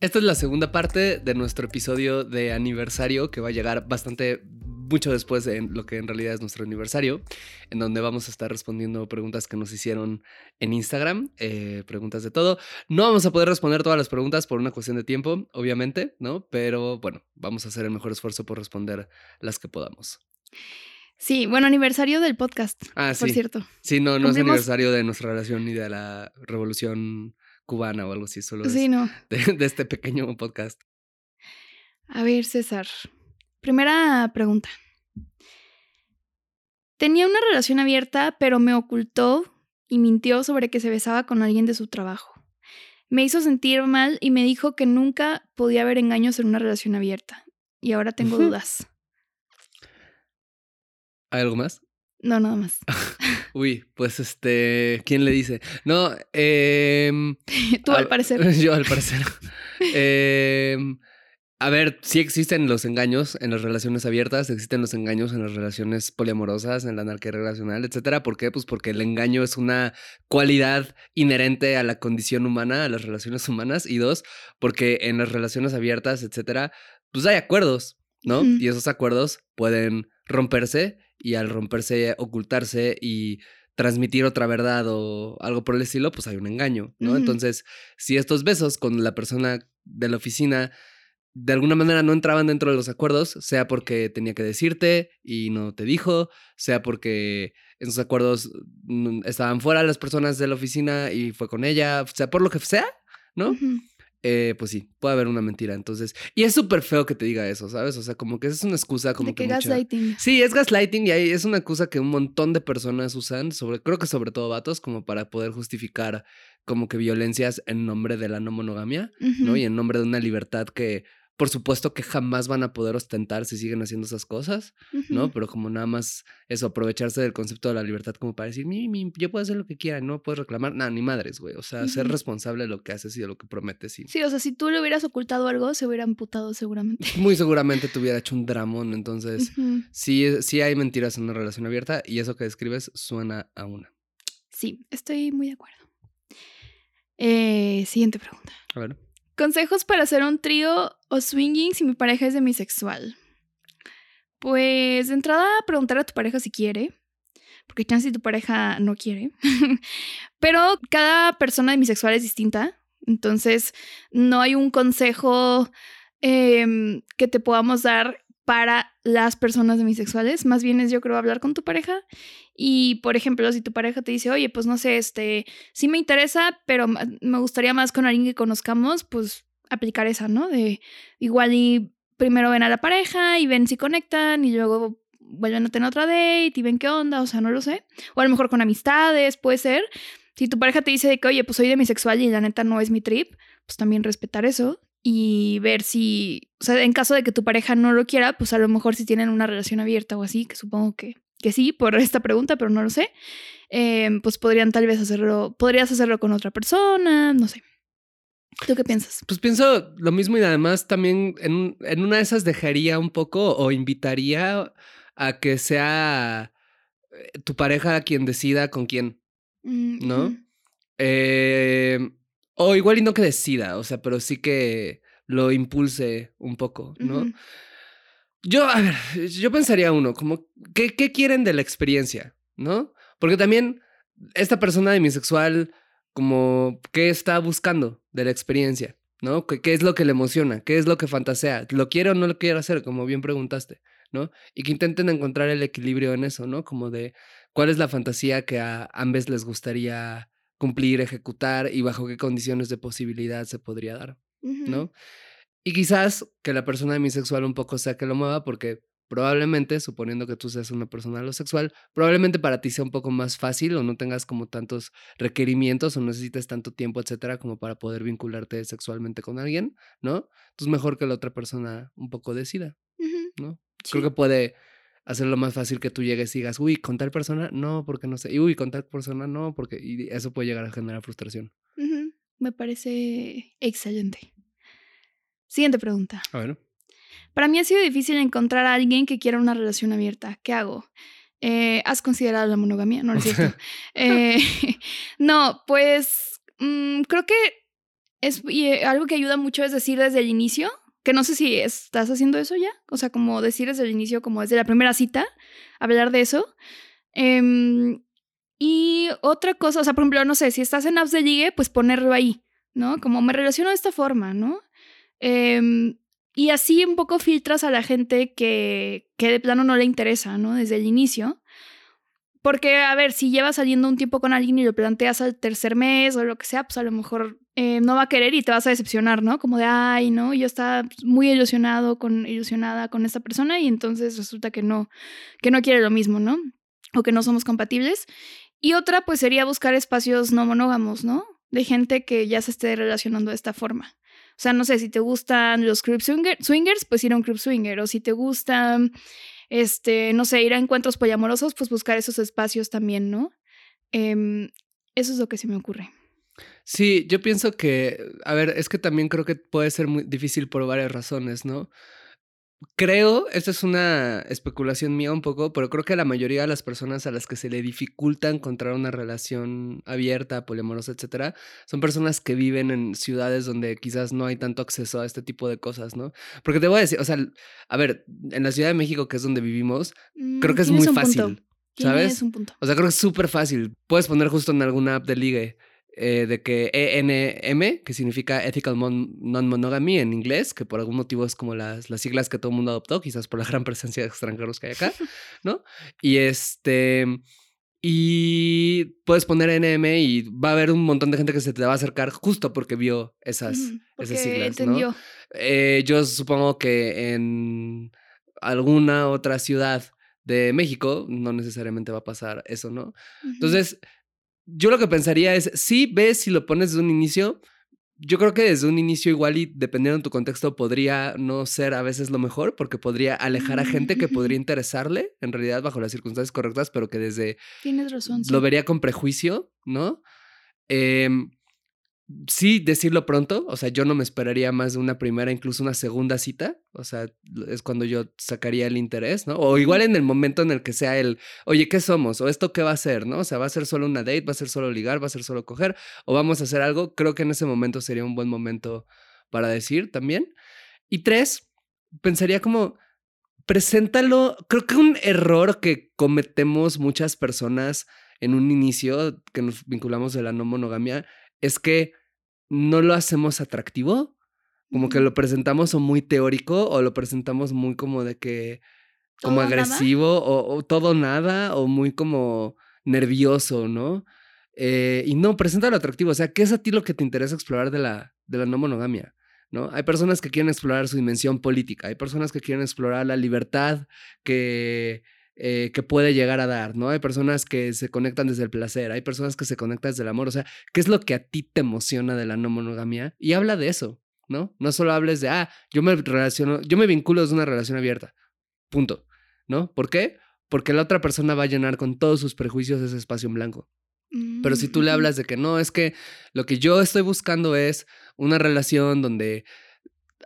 Esta es la segunda parte de nuestro episodio de aniversario que va a llegar bastante mucho después de lo que en realidad es nuestro aniversario, en donde vamos a estar respondiendo preguntas que nos hicieron en Instagram, eh, preguntas de todo. No vamos a poder responder todas las preguntas por una cuestión de tiempo, obviamente, ¿no? Pero bueno, vamos a hacer el mejor esfuerzo por responder las que podamos. Sí, bueno, aniversario del podcast, Ah, por sí. cierto. Sí, no, no es aniversario de nuestra relación ni de la revolución cubana o algo así, solo es Sí, no. de, de este pequeño podcast. A ver, César. Primera pregunta. Tenía una relación abierta, pero me ocultó y mintió sobre que se besaba con alguien de su trabajo. Me hizo sentir mal y me dijo que nunca podía haber engaños en una relación abierta. Y ahora tengo dudas. ¿Hay algo más? No, nada más. Uy, pues este, ¿quién le dice? No, eh, Tú, al parecer. Yo al parecer. Em, a ver, sí existen los engaños en las relaciones abiertas, existen los engaños en las relaciones poliamorosas, en la anarquía relacional, etcétera. ¿Por qué? Pues porque el engaño es una cualidad inherente a la condición humana, a las relaciones humanas. Y dos, porque en las relaciones abiertas, etcétera, pues hay acuerdos, ¿no? Y esos acuerdos pueden romperse y al romperse, ocultarse y transmitir otra verdad o algo por el estilo, pues hay un engaño, ¿no? Entonces, si estos besos con la persona de la oficina de alguna manera no entraban dentro de los acuerdos, sea porque tenía que decirte y no te dijo, sea porque esos acuerdos mm, estaban fuera las personas de la oficina y fue con ella, sea por lo que sea, ¿no? Eh, pues sí, puede haber una mentira. Entonces, y es súper feo que te diga eso, ¿sabes? O sea, como que es una excusa, como De que que mucha- gaslighting. Sí, es gaslighting y es una excusa que un montón de personas usan, sobre, creo que sobre todo vatos, como para poder justificar como que violencias en nombre de la no monogamia, ¿no? Y en nombre de una libertad que, por supuesto, que jamás van a poder ostentar si siguen haciendo esas cosas, ¿no? Pero como nada más eso, aprovecharse del concepto de la libertad como para decir, mi, mi, yo puedo hacer lo que quiera, no puedes reclamar, nada, ni madres, güey. O sea, ser responsable de lo que haces y de lo que prometes. Y Sí, o sea, si tú le hubieras ocultado algo, se hubiera amputado seguramente. muy seguramente te hubiera hecho un dramón, entonces... Ujú. Sí, sí hay mentiras en una relación abierta y eso que describes suena a una. Sí, estoy muy de acuerdo. Eh, siguiente pregunta. A ver. Consejos para hacer un trío o swinging si mi pareja es demisexual. Pues de entrada, preguntar a tu pareja si quiere. Porque chance si tu pareja no quiere. Pero cada persona demisexual es distinta. Entonces, no hay un consejo em, que te podamos dar para las personas demisexuales. Más bien es, yo creo, hablar con tu pareja. Y, por ejemplo, si tu pareja te dice, oye, pues no sé, este, sí me interesa, pero me gustaría más con alguien que conozcamos, pues aplicar esa, ¿no? De igual y primero ven a la pareja y ven si conectan y luego vuelven a tener otra date y ven qué onda, o sea, no lo sé. O a lo mejor con amistades, puede ser. Si tu pareja te dice de que, oye, pues soy demisexual y la neta no es mi trip, pues también respetar eso y ver si, o sea, en caso de que tu pareja no lo quiera, pues a lo mejor si tienen una relación abierta o así, que supongo que, que sí por esta pregunta, pero no lo sé, eh, pues podrían tal vez hacerlo, podrías hacerlo con otra persona, no sé. ¿Tú qué piensas? Pues pienso lo mismo y además también en, en una de esas dejaría un poco o invitaría a que sea eh, tu pareja quien decida con quién, Mm, ¿no? Eh, o igual y no que decida, o sea, pero sí que lo impulse un poco, ¿no? Yo, a ver, yo pensaría uno, como, ¿qué, qué quieren de la experiencia? ¿No? Porque también esta persona demisexual, como, ¿qué está buscando de la experiencia? ¿No? ¿Qué, ¿Qué, es lo que le emociona? ¿Qué es lo que fantasea? ¿Lo quiere o no lo quiere hacer? Como bien preguntaste, ¿no? Y que intenten encontrar el equilibrio en eso, ¿no? Como de cuál es la fantasía que a ambos les gustaría cumplir, ejecutar y bajo qué condiciones de posibilidad se podría dar, ¿no? Y quizás que la persona demisexual un poco sea que lo mueva porque probablemente, suponiendo que tú seas una persona homosexual, probablemente para ti sea un poco más fácil o no tengas como tantos requerimientos o necesites tanto tiempo, etcétera, como para poder vincularte sexualmente con alguien, ¿no? Entonces mejor que la otra persona un poco decida, ¿no? Creo que puede hacerlo más fácil que tú llegues y digas, uy, con tal persona, no, porque no sé, y uy, con tal persona, no, porque y eso puede llegar a generar frustración. Me parece excelente. Siguiente pregunta. A ver. Para mí ha sido difícil encontrar a alguien que quiera una relación abierta. ¿Qué hago? Eh, ¿Has considerado la monogamia? No, no es cierto. Eh, no, pues mm, creo que es eh, algo que ayuda mucho es decir desde el inicio, que no sé si estás haciendo eso ya, o sea, como decir desde el inicio, como desde la primera cita, hablar de eso. Em, y otra cosa, o sea, por ejemplo, no sé, si estás en apps de ligue, pues ponerlo ahí, ¿no? Como me relaciono de esta forma, ¿no? Em, y así un poco filtras a la gente que, que de plano no le interesa, ¿no? Desde el inicio. Porque, a ver, si llevas saliendo un tiempo con alguien y lo planteas al tercer mes o lo que sea, pues a lo mejor eh, no va a querer y te vas a decepcionar, ¿no? Como de, ay, ¿no? Yo estaba muy ilusionado con, ilusionada con esta persona y entonces resulta que no, que no quiere lo mismo, ¿no? O que no somos compatibles. Y otra, pues sería buscar espacios no monógamos, ¿no? De gente que ya se esté relacionando de esta forma. O sea, no sé, si te gustan los crib swingers, pues ir a un crib swinger. O si te gustan, este, no sé, ir a encuentros poliamorosos, pues buscar esos espacios también, ¿no? Em, eso es lo que se me ocurre. Sí, yo pienso que, a ver, es que también creo que puede ser muy difícil por varias razones, ¿no? Creo, esta es una especulación mía un poco, pero creo que la mayoría de las personas a las que se le dificulta encontrar una relación abierta, poliamorosa, etcétera, son personas que viven en ciudades donde quizás no hay tanto acceso a este tipo de cosas, ¿no? Porque te voy a decir, o sea, a ver, en la Ciudad de México, que es donde vivimos, creo que es muy fácil. ¿Sabes? Un punto. O sea, creo que es súper fácil. Puedes poner justo en alguna app de ligue eh, de que ENM, que significa Ethical Non-Monogamy en inglés, que por algún motivo es como las, las siglas que todo el mundo adoptó, quizás por la gran presencia de extranjeros que hay acá, ¿no? Y este... Y puedes poner NM y va a haber un montón de gente que se te va a acercar justo porque vio esas, esas siglas. Entendió. ¿no? Eh, yo supongo que en alguna otra ciudad de México no necesariamente va a pasar eso, ¿no? Entonces, yo lo que pensaría es, si ves si lo pones desde un inicio, yo creo que desde un inicio igual y dependiendo de tu contexto podría no ser a veces lo mejor porque podría alejar a gente que podría mm. interesarle en realidad bajo las circunstancias correctas, pero que desde... Tienes razón. Lo vería con prejuicio, ¿no? Eh, sí decirlo pronto, o sea, yo no me esperaría más de una primera, incluso una segunda cita, o sea, es cuando yo sacaría el interés, ¿no? O igual en el momento en el que sea el, oye, ¿qué somos? ¿O esto qué va a ser? ¿No? O sea, ¿va a ser solo una date? ¿Va a ser solo ligar? ¿Va a ser solo coger? ¿O vamos a hacer algo? Creo que en ese momento sería un buen momento para decir también. Y tres, pensaría como, preséntalo, creo que un error que cometemos muchas personas en un inicio, que nos vinculamos de la no monogamia, es que no lo hacemos atractivo, como que lo presentamos o muy teórico o lo presentamos muy como de que, como agresivo o, todo nada o muy como nervioso, ¿no? Eh, y no, presenta lo atractivo, o sea, ¿qué es a ti lo que te interesa explorar de la, de la no monogamia? ¿No? Hay personas que quieren explorar su dimensión política, hay personas que quieren explorar la libertad que, eh, que puede llegar a dar, ¿no? Hay personas que se conectan desde el placer, hay personas que se conectan desde el amor, o sea, ¿qué es lo que a ti te emociona de la no monogamia? Y habla de eso, ¿no? No solo hables de, ah, yo me relaciono, yo me vinculo desde una relación abierta, punto, ¿no? ¿Por qué? Porque la otra persona va a llenar con todos sus prejuicios ese espacio en blanco. Pero si tú le mm. hablas de que no, es que lo que yo estoy buscando es una relación donde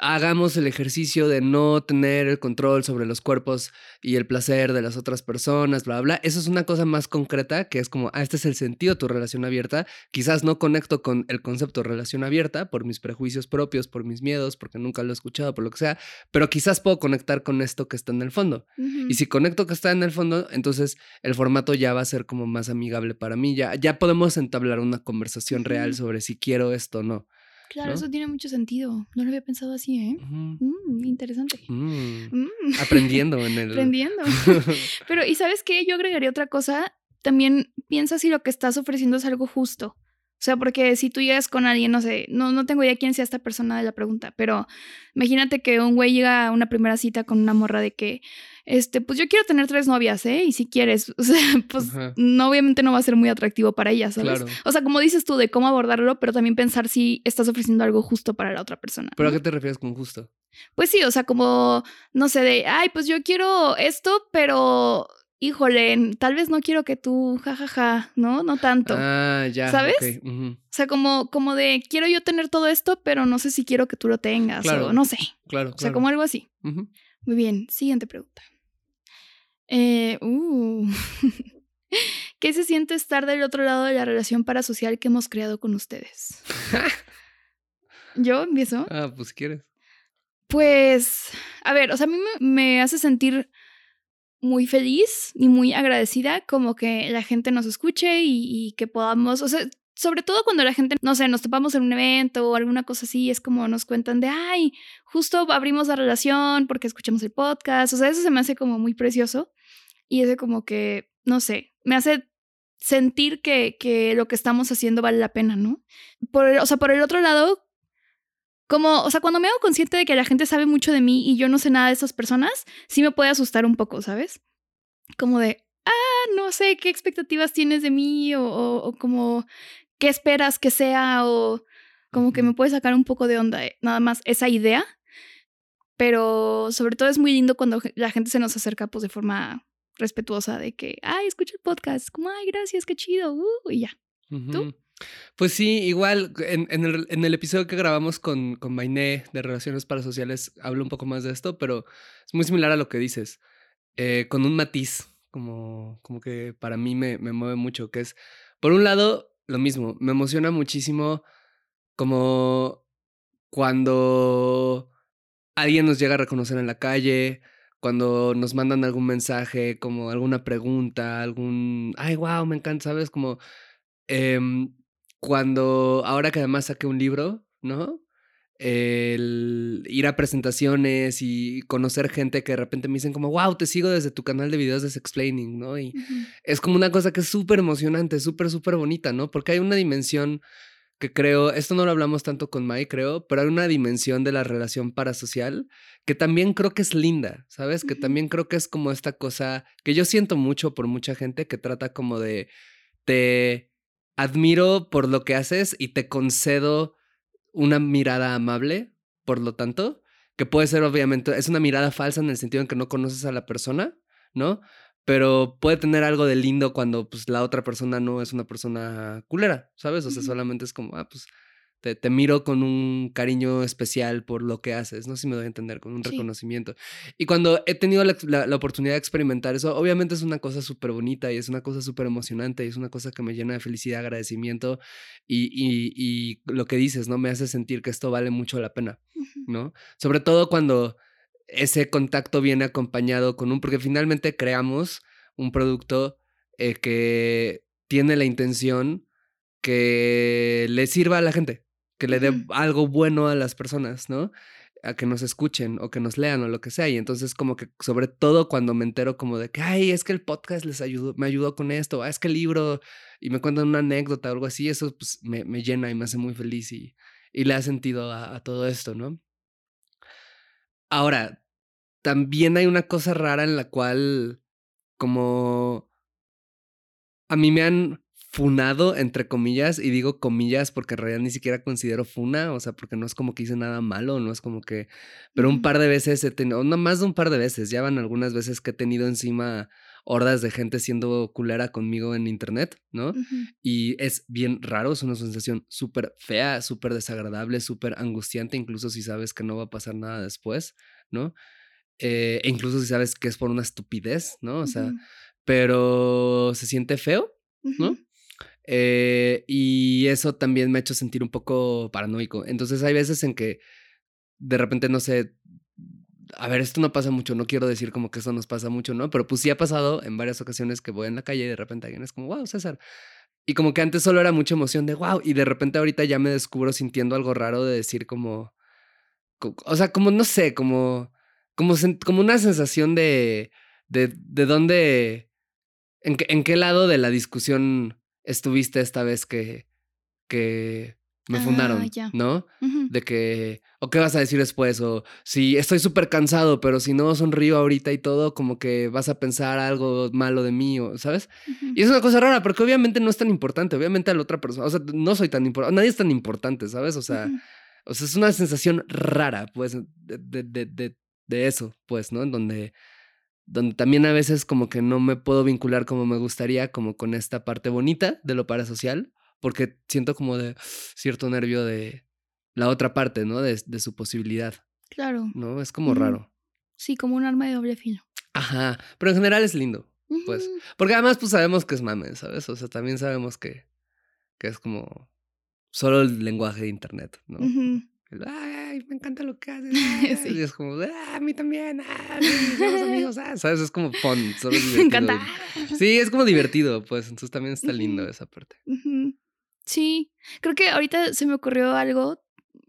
hagamos el ejercicio de no tener el control sobre los cuerpos y el placer de las otras personas, bla, bla. Eso es una cosa más concreta que es como, ah, este es el sentido de tu relación abierta. Quizás no conecto con el concepto de relación abierta por mis prejuicios propios, por mis miedos, porque nunca lo he escuchado, por lo que sea, pero quizás puedo conectar con esto que está en el fondo. Y si conecto que está en el fondo, entonces el formato ya va a ser como más amigable para mí. Ya, ya podemos entablar una conversación real sobre si quiero esto o no. Claro, ¿no? eso tiene mucho sentido. No lo había pensado así, ¿eh? Mm, interesante. Mm. Mm, Aprendiendo en el... aprendiendo. Pero, ¿y sabes qué? Yo agregaría otra cosa. También piensa si lo que estás ofreciendo es algo justo. O sea, porque si tú llegas con alguien, no sé, no, no tengo idea quién sea esta persona de la pregunta, pero imagínate que un güey llega a una primera cita con una morra de que, este, pues yo quiero tener tres novias, ¿eh? Y si quieres, o sea, pues Ajá. no, obviamente no va a ser muy atractivo para ella, ¿sabes? Claro. O sea, como dices tú, de cómo abordarlo, pero también pensar si estás ofreciendo algo justo para la otra persona. ¿Pero a qué te refieres con justo? Pues sí, o sea, como, no sé, de, ay, pues yo quiero esto, pero, híjole, tal vez no quiero que tú, jajaja, ¿no? No tanto. Ah, ya. ¿Sabes? O sea, como, como de, quiero yo tener todo esto, pero no sé si quiero que tú lo tengas, Claro. o no sé. Claro, O sea, claro. como algo así. Muy bien, siguiente pregunta. Eh, uh. ¿Qué se siente estar del otro lado de la relación parasocial que hemos creado con ustedes? ¿Yo empiezo? Ah, pues quieres. Pues, a ver, o sea, a mí me, me hace sentir muy feliz y muy agradecida como que la gente nos escuche y, y que podamos, o sea, sobre todo cuando la gente, no sé, nos topamos en un evento o alguna cosa así, es como nos cuentan de, ay, justo abrimos la relación porque escuchamos el podcast, o sea, eso se me hace como muy precioso y es de como que, no sé, me hace sentir que, que lo que estamos haciendo vale la pena, ¿no? Por, el- o sea, por el otro lado, como, o sea, cuando me hago consciente de que la gente sabe mucho de mí y yo no sé nada de esas personas, sí me puede asustar un poco, ¿sabes? Como de, ah, no sé qué expectativas tienes de mí o, o- o como qué esperas que sea o como que me puede sacar un poco de onda eh, nada más esa idea. Pero sobre todo es muy lindo cuando la gente se nos acerca pues de forma respetuosa de que, ay, escucha el podcast, como, ay, gracias, qué chido, uh, y ya. Ujú. Pues sí, igual en, en el, en el episodio que grabamos con, con Mainé de Relaciones Parasociales hablo un poco más de esto, pero es muy similar a lo que dices, eh, con un matiz, como, como que para mí me, me mueve mucho, que es, por un lado, lo mismo, me emociona muchísimo como cuando alguien nos llega a reconocer en la calle, cuando nos mandan algún mensaje, como alguna pregunta, algún, ay, wow, me encanta, ¿sabes? Como em, cuando, ahora que además saqué un libro, ¿no? El ir a presentaciones y conocer gente que de repente me dicen como, wow, te sigo desde tu canal de videos de Sexplaining, ¿no? Y es como una cosa que es súper emocionante, súper, súper bonita, ¿no? Porque hay una dimensión que creo, esto no lo hablamos tanto con Mai, creo, pero hay una dimensión de la relación parasocial que también creo que es linda, ¿sabes? Que también creo que es como esta cosa que yo siento mucho por mucha gente que trata como de, te admiro por lo que haces y te concedo una mirada amable, por lo tanto, que puede ser obviamente, es una mirada falsa en el sentido en que no conoces a la persona, ¿no? Pero puede tener algo de lindo cuando pues la otra persona no es una persona culera, ¿sabes? O sea, solamente es como, ah, pues te, te miro con un cariño especial por lo que haces, no sé si me doy a entender, con un Sí. reconocimiento. Y cuando he tenido la, la- la oportunidad de experimentar eso, obviamente es una cosa súper bonita y es una cosa súper emocionante y es una cosa que me llena de felicidad, agradecimiento y, y, y lo que dices, ¿no? Me hace sentir que esto vale mucho la pena. ¿no? Sobre todo cuando ese contacto viene acompañado con un, porque finalmente creamos un producto eh, que tiene la intención que le sirva a la gente, que le dé algo bueno a las personas, ¿no? A que nos escuchen o que nos lean o lo que sea. Y entonces como que sobre todo cuando me entero como de que, ay, es que el podcast les ayudó, me ayudó con esto, ah, es que el libro y me cuentan una anécdota o algo así, eso pues me, me llena y me hace muy feliz y, y le da sentido a, a todo esto, ¿no? Ahora, también hay una cosa rara en la cual, como a mí me han funado, entre comillas, y digo comillas porque en realidad ni siquiera considero funa, o sea, porque no es como que hice nada malo, no es como que, pero un par de veces he tenido, no más de un par de veces, ya van algunas veces que he tenido encima hordas de gente siendo culera conmigo en internet, ¿no? Y es bien raro, es una sensación súper fea, súper desagradable, súper angustiante, incluso si sabes que no va a pasar nada después, ¿no? Eh, e incluso si sabes que es por una estupidez, ¿no? O sea, pero se siente feo, ¿no? Eh, y eso también me ha hecho sentir un poco paranoico. Entonces hay veces en que de repente, no sé, a ver, esto no pasa mucho, no quiero decir como que eso nos pasa mucho, ¿no? Pero pues sí ha pasado en varias ocasiones que voy en la calle y de repente alguien es como, wow, César. Y como que antes solo era mucha emoción de wow, y de repente ahorita ya me descubro sintiendo algo raro de decir como, o sea, como no sé, como, como, como una sensación de, de, de dónde, en, en qué lado de la discusión estuviste esta vez que, que me fundaron, ah, ¿no? De que, o qué vas a decir después, o si estoy súper cansado, pero si no sonrío ahorita y todo, como que vas a pensar algo malo de mí, o, ¿sabes? Y es una cosa rara, porque obviamente no es tan importante, obviamente a la otra persona, o sea, no soy tan importante, nadie es tan importante, ¿sabes? O sea, o sea, es una sensación rara, pues, de, de, de, de eso, pues, ¿no? En donde donde también a veces como que no me puedo vincular como me gustaría, como con esta parte bonita de lo parasocial, porque siento como de cierto nervio de la otra parte, ¿no? De, de su posibilidad. Claro. ¿No? Es como raro. Sí, como un arma de doble filo. Ajá, pero en general es lindo, pues. Porque además pues sabemos que es mame, ¿sabes? O sea, también sabemos que, que es como solo el lenguaje de internet, ¿no? Ay, me encanta lo que haces. Y es como, ah, a mí también, ah, somos amigos, ah, ¿sabes? Es como fun. me encanta. Sí, es como divertido, pues, entonces también está lindo esa parte. Sí, creo que ahorita se me ocurrió algo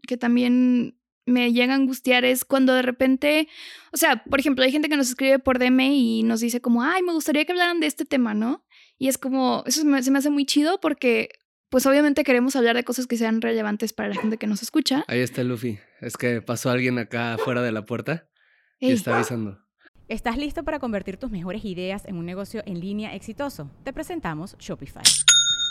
que también me llega a angustiar es cuando de repente, o sea, por ejemplo, hay gente que nos escribe por DM y nos dice como, ay, me gustaría que hablaran de este tema, ¿no? Y es como, eso se me hace muy chido porque pues obviamente queremos hablar de cosas que sean relevantes para la gente que nos escucha. Ahí está Luffy. Es que pasó alguien acá fuera de la puerta y está avisando. ¿Estás listo para convertir tus mejores ideas en un negocio en línea exitoso? Te presentamos Shopify.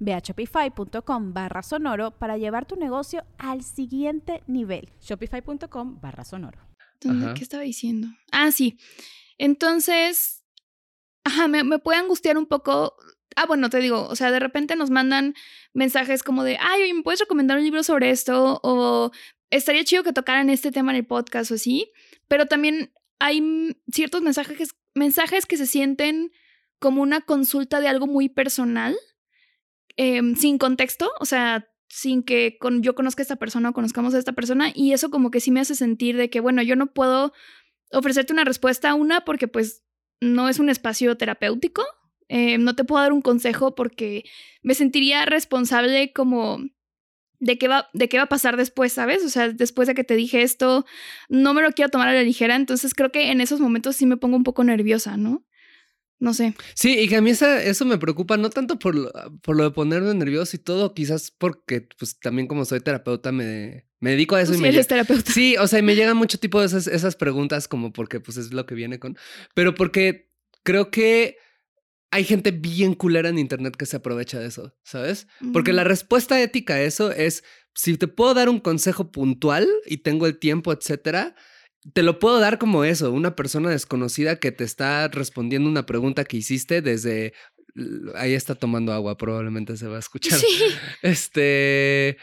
Ve a shopify.com barra sonoro para llevar tu negocio al siguiente nivel. Shopify.com barra sonoro. ¿Qué estaba diciendo? Ah, sí. Entonces, ajá, me, me puede angustiar un poco ah, bueno, te digo, o sea, de repente nos mandan mensajes como de, ay, oye, ¿me puedes recomendar un libro sobre esto? O estaría chido que tocaran este tema en el podcast o así. Pero también hay ciertos mensajes, mensajes que se sienten como una consulta de algo muy personal Em, sin contexto, o sea, sin que yo conozca a esta persona o conozcamos a esta persona y eso como que sí me hace sentir de que, bueno, yo no puedo ofrecerte una respuesta a una porque pues no es un espacio terapéutico, em, no te puedo dar un consejo porque me sentiría responsable como de qué, va, de qué va a pasar después, ¿sabes? O sea, después de que te dije esto, no me lo quiero tomar a la ligera, entonces creo que en esos momentos sí me pongo un poco nerviosa, ¿no? No sé. Sí, y que a mí eso me preocupa, no tanto por lo, por lo de ponerme nervioso y todo, quizás porque pues también como soy terapeuta me, me dedico a eso. y me eres terapeuta. Sí, o sea, y me llegan mucho tipo de esas, esas preguntas como porque pues es lo que viene con... Pero porque creo que hay gente bien culera en internet que se aprovecha de eso, ¿sabes? Porque la respuesta ética a eso es, si te puedo dar un consejo puntual y tengo el tiempo, etcétera, te lo puedo dar como eso, una persona desconocida que te está respondiendo una pregunta que hiciste desde... Ahí está tomando agua, probablemente se va a escuchar. Sí. Este,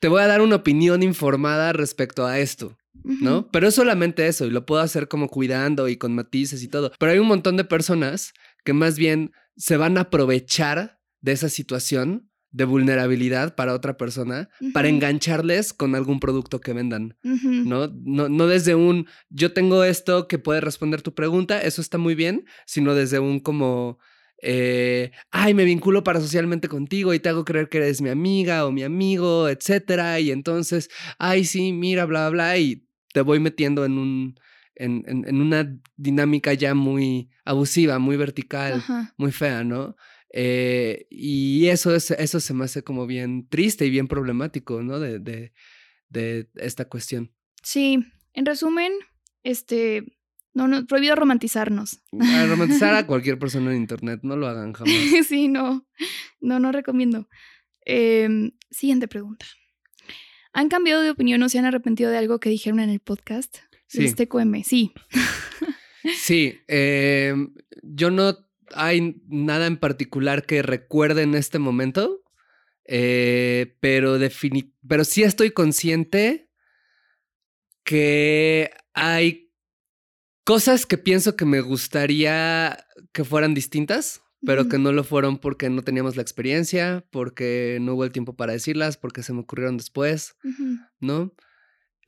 te voy a dar una opinión informada respecto a esto, ¿no? Pero es solamente eso y lo puedo hacer como cuidando y con matices y todo. Pero hay un montón de personas que más bien se van a aprovechar de esa situación de vulnerabilidad para otra persona para engancharles con algún producto que vendan. ¿no? ¿no? No desde un yo tengo esto que puede responder tu pregunta, eso está muy bien, sino desde un como eh, ay, me vinculo parasocialmente contigo y te hago creer que eres mi amiga o mi amigo, etcétera, y entonces, ay, sí, mira, bla, bla, bla, y te voy metiendo en un en, en- en una dinámica ya muy abusiva, muy vertical Ajá. muy fea, ¿no? Eh, y eso, es, eso se me hace como bien triste y bien problemático, ¿no? De, de, de esta cuestión. Sí, en resumen, este, no, no, prohibido romantizarnos. A romantizar a cualquier persona en internet, no lo hagan jamás. sí, no, no, no recomiendo. Em, siguiente pregunta. ¿Han cambiado de opinión o se han arrepentido de algo que dijeron en el podcast? Sí, Este QM, sí. sí. eh, yo no hay nada en particular que recuerde en este momento, eh, pero, pero sí estoy consciente que hay cosas que pienso que me gustaría que fueran distintas, pero que no lo fueron porque no teníamos la experiencia, porque no hubo el tiempo para decirlas, porque se me ocurrieron después. ¿no?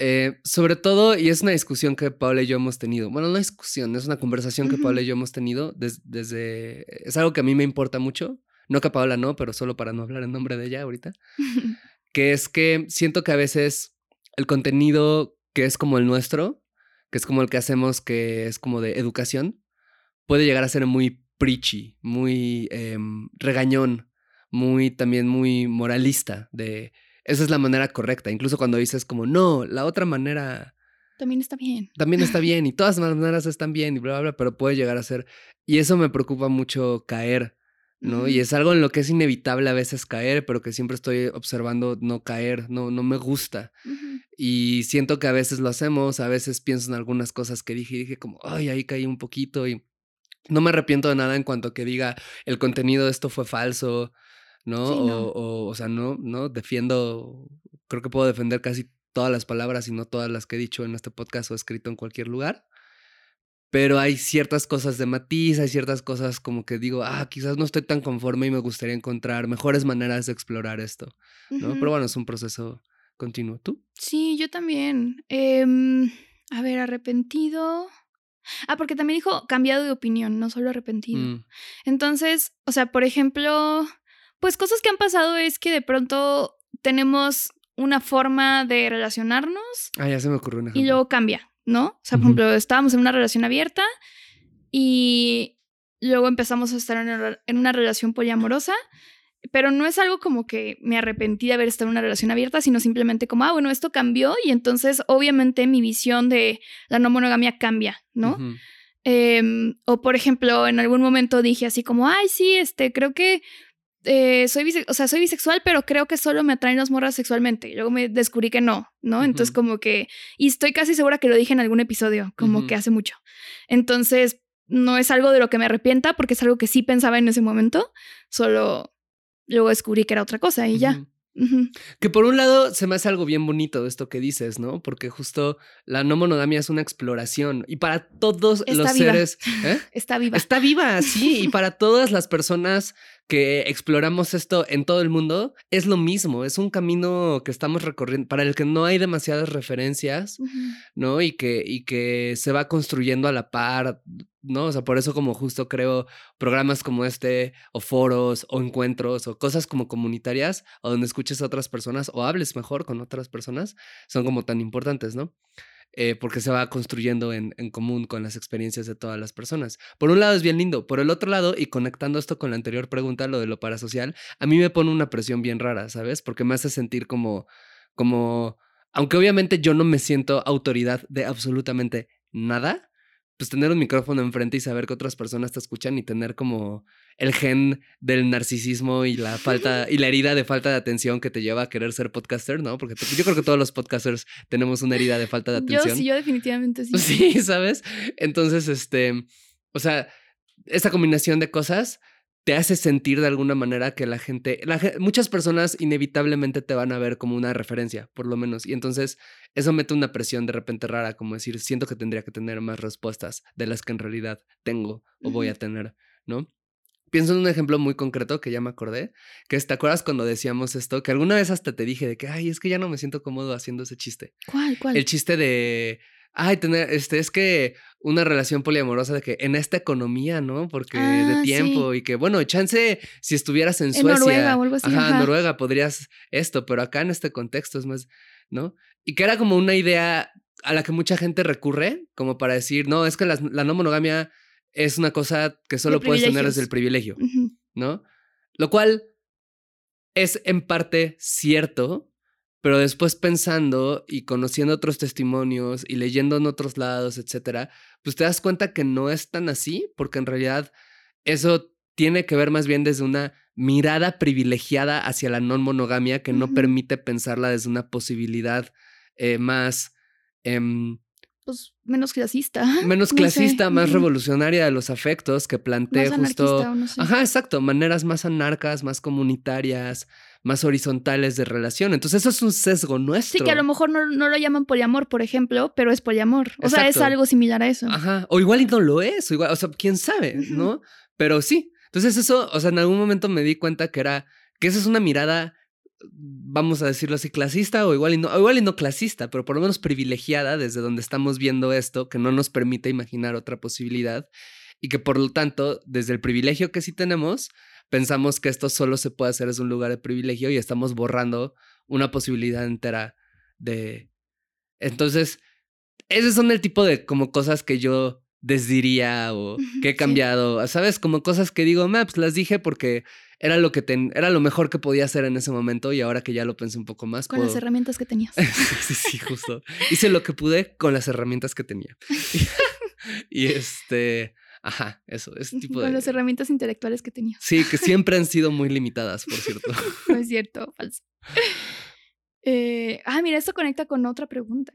Eh, sobre todo, y es una discusión que Paula y yo hemos tenido, bueno, no discusión, es una conversación que. Paula y yo hemos tenido des- desde, es algo que a mí me importa mucho, no que a Paula no, pero solo para no hablar en nombre de ella ahorita, que es que siento que a veces el contenido que es como el nuestro, que es como el que hacemos, que es como de educación, puede llegar a ser muy preachy, muy em, regañón, muy también muy moralista, de esa es la manera correcta, incluso cuando dices como, no, la otra manera También está bien. también está bien y todas las maneras están bien y bla, bla, bla, pero puede llegar a ser, y eso me preocupa mucho caer, ¿no? Y es algo en lo que es inevitable a veces caer, pero que siempre estoy observando no caer, no, no me gusta. Y siento que a veces lo hacemos, a veces pienso en algunas cosas que dije y dije como, ay, ahí caí un poquito y no me arrepiento de nada en cuanto que diga el contenido de esto fue falso, ¿no? Sí, o, no. o, o sea, no, no, defiendo, creo que puedo defender casi todas las palabras y no todas las que he dicho en este podcast o escrito en cualquier lugar. Pero hay ciertas cosas de matiz, hay ciertas cosas como que digo, ah, quizás no estoy tan conforme y me gustaría encontrar mejores maneras de explorar esto, ¿no? Pero bueno, es un proceso continuo. ¿Tú? Sí, yo también. Em, a ver, arrepentido. Ah, porque también dijo cambiado de opinión, no solo arrepentido. Mm, Entonces, o sea, por ejemplo, pues cosas que han pasado es que de pronto tenemos una forma de relacionarnos Ah, ya se me ocurrió un ejemplo. y luego cambia, ¿no? O sea, por ejemplo, estábamos en una relación abierta y luego empezamos a estar en una, una relación poliamorosa, pero no es algo como que me arrepentí de haber estado en una relación abierta, sino simplemente como, ah, bueno, esto cambió y entonces obviamente mi visión de la no monogamia cambia, ¿no? Em, o por ejemplo, en algún momento dije así como, ay, sí, este, creo que eh, soy, bise- o sea, soy bisexual, pero creo que solo me atraen las morras sexualmente. Luego me descubrí que no, ¿no? Entonces como que, y estoy casi segura que lo dije en algún episodio, como que hace mucho. Entonces, no es algo de lo que me arrepienta, porque es algo que sí pensaba en ese momento, solo luego descubrí que era otra cosa y ya. Que por un lado se me hace algo bien bonito esto que dices, ¿no? Porque justo la no monogamia es una exploración y para todos Está los viva. seres... ¿eh? Está viva. Está viva, sí, y para todas las personas que exploramos esto en todo el mundo, es lo mismo, es un camino que estamos recorriendo, para el que no hay demasiadas referencias. ¿no? Y que, y que se va construyendo a la par, ¿no? O sea, por eso como justo creo programas como este, o foros, o encuentros, o cosas como comunitarias, o donde escuches a otras personas, o hables mejor con otras personas, son como tan importantes, ¿no? Eh, porque se va construyendo en, común con las experiencias de todas las personas. Por un lado es bien lindo, por el otro lado, y conectando esto con la anterior pregunta, lo de lo parasocial, a mí me pone una presión bien rara, ¿sabes? Porque me hace sentir como, como, aunque obviamente yo no me siento autoridad de absolutamente nada, pues tener un micrófono enfrente y saber que otras personas te escuchan y tener como el gen del narcisismo y la falta y la herida de falta de atención que te lleva a querer ser podcaster, ¿no? Porque yo creo que todos los podcasters tenemos una herida de falta de Yo atención. sí, yo definitivamente sí. Sí, ¿sabes? Entonces, este, o sea, esa combinación de cosas te hace sentir de alguna manera que la gente, la muchas personas inevitablemente te van a ver como una referencia, por lo menos. Y entonces eso mete una presión de repente rara, como decir, siento que tendría que tener más respuestas de las que en realidad tengo o voy a tener, ¿no? pienso en un ejemplo muy concreto que ya me acordé, que es, ¿te acuerdas cuando decíamos esto? Que alguna vez hasta te dije de que, ay, es que ya no me siento cómodo haciendo ese chiste. ¿Cuál? ¿Cuál? El chiste de, ay, tener, este, es que una relación poliamorosa de que en esta economía, ¿no? Porque Ah, de tiempo y que, bueno, chance si estuvieras en En Suecia. Noruega o algo así, Ajá, ajá. Noruega podrías esto, pero acá en este contexto es más, ¿no? Y que era como una idea a la que mucha gente recurre, como para decir, no, es que la, no monogamia es una cosa que solo puedes tener desde el privilegio. ¿no? Lo cual es en parte cierto, pero después pensando y conociendo otros testimonios y leyendo en otros lados, etcétera, pues te das cuenta que no es tan así, porque en realidad eso tiene que ver más bien desde una mirada privilegiada hacia la non monogamia que no permite pensarla desde una posibilidad eh, más em, Pues menos clasista. menos No sé, clasista, más revolucionaria de los afectos que plantea justo no sé. Ajá, exacto. Maneras más anarcas, más comunitarias, más horizontales de relación. Entonces, eso es un sesgo nuestro. Sí, que a lo mejor no, no lo llaman poliamor, por ejemplo, pero es poliamor. O sea, es algo similar a eso. Ajá. O igual y no lo es. O, igual, o sea, quién sabe. ¿no? Pero sí. Entonces, eso, o sea, en algún momento me di cuenta que era, que esa es una mirada, vamos a decirlo así, clasista o igual y no, igual y no clasista, pero por lo menos privilegiada desde donde estamos viendo esto, que no nos permite imaginar otra posibilidad y que por lo tanto, desde el privilegio que sí tenemos, pensamos que esto solo se puede hacer desde un lugar de privilegio y estamos borrando una posibilidad entera de... Entonces, esos son el tipo de como cosas que yo desdiría o que he sí. cambiado, ¿sabes? Como cosas que digo, "Meh, pues las dije porque era lo que ten- era lo mejor que podía hacer en ese momento y ahora que ya lo pensé un poco más, Con las herramientas que tenías. sí, sí, justo. Hice lo que pude con las herramientas que tenía. y este, ajá, eso, ese tipo Con de... las herramientas intelectuales que tenías. Sí, que siempre han sido muy limitadas, por cierto. No es cierto, falso. Eh, ah, mira, esto conecta con otra pregunta.